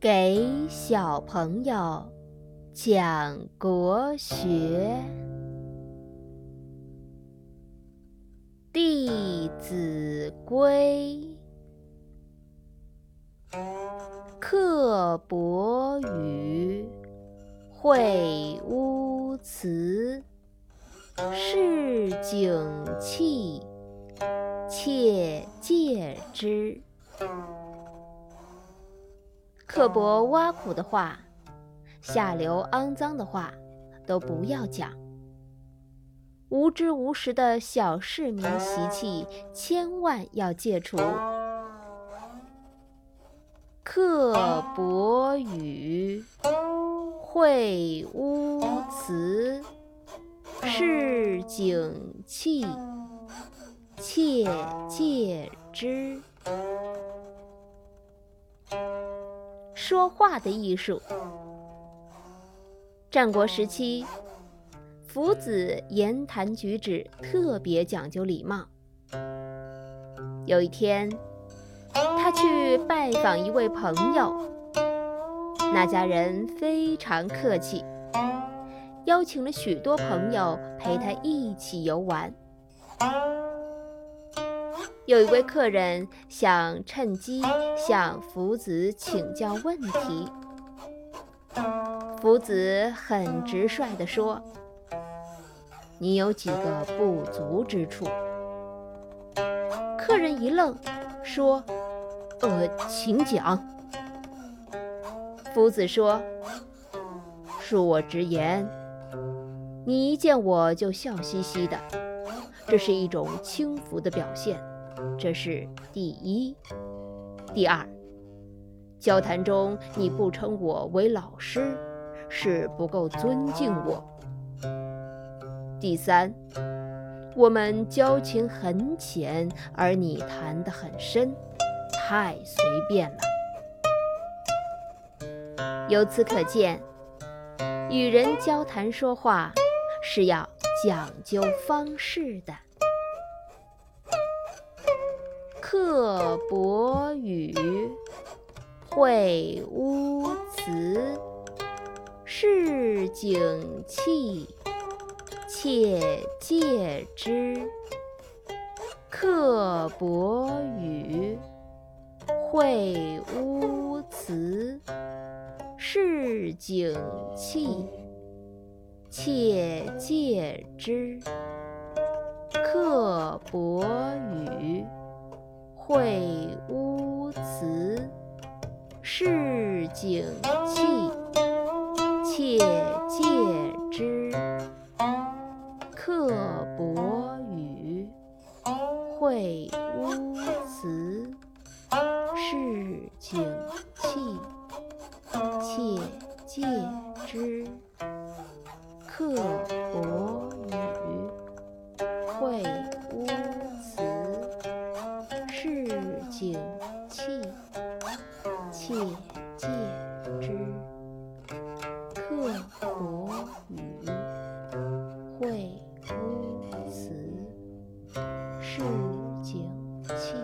给小朋友讲国学《弟子规》：刻薄语，秽污词，市井气，切戒之。刻薄挖苦的话，下流肮脏的话，都不要讲。无知无识的小市民习气，千万要戒除。刻薄语，秽污词，市井气，切戒之。说话的艺术。战国时期，夫子言谈举止特别讲究礼貌。有一天，他去拜访一位朋友，那家人非常客气，邀请了许多朋友陪他一起游玩。有一位客人想趁机向夫子请教问题，夫子很直率地说：“你有几个不足之处？”客人一愣，说：“呃，请讲。”夫子说：“恕我直言，你一见我就笑嘻嘻的，这是一种轻浮的表现。”这是第一，第二，交谈中你不称我为老师，是不够尊敬我。第三，我们交情很浅，而你谈得很深，太随便了。由此可见，与人交谈说话是要讲究方式的。刻薄语，秽污词，市井气，切戒之。刻薄语，秽污词，市井气，切戒之。刻薄语。秽污词市井气切戒之刻薄语秽污词市井气切戒之刻薄语秽污刻薄语秽污词市井气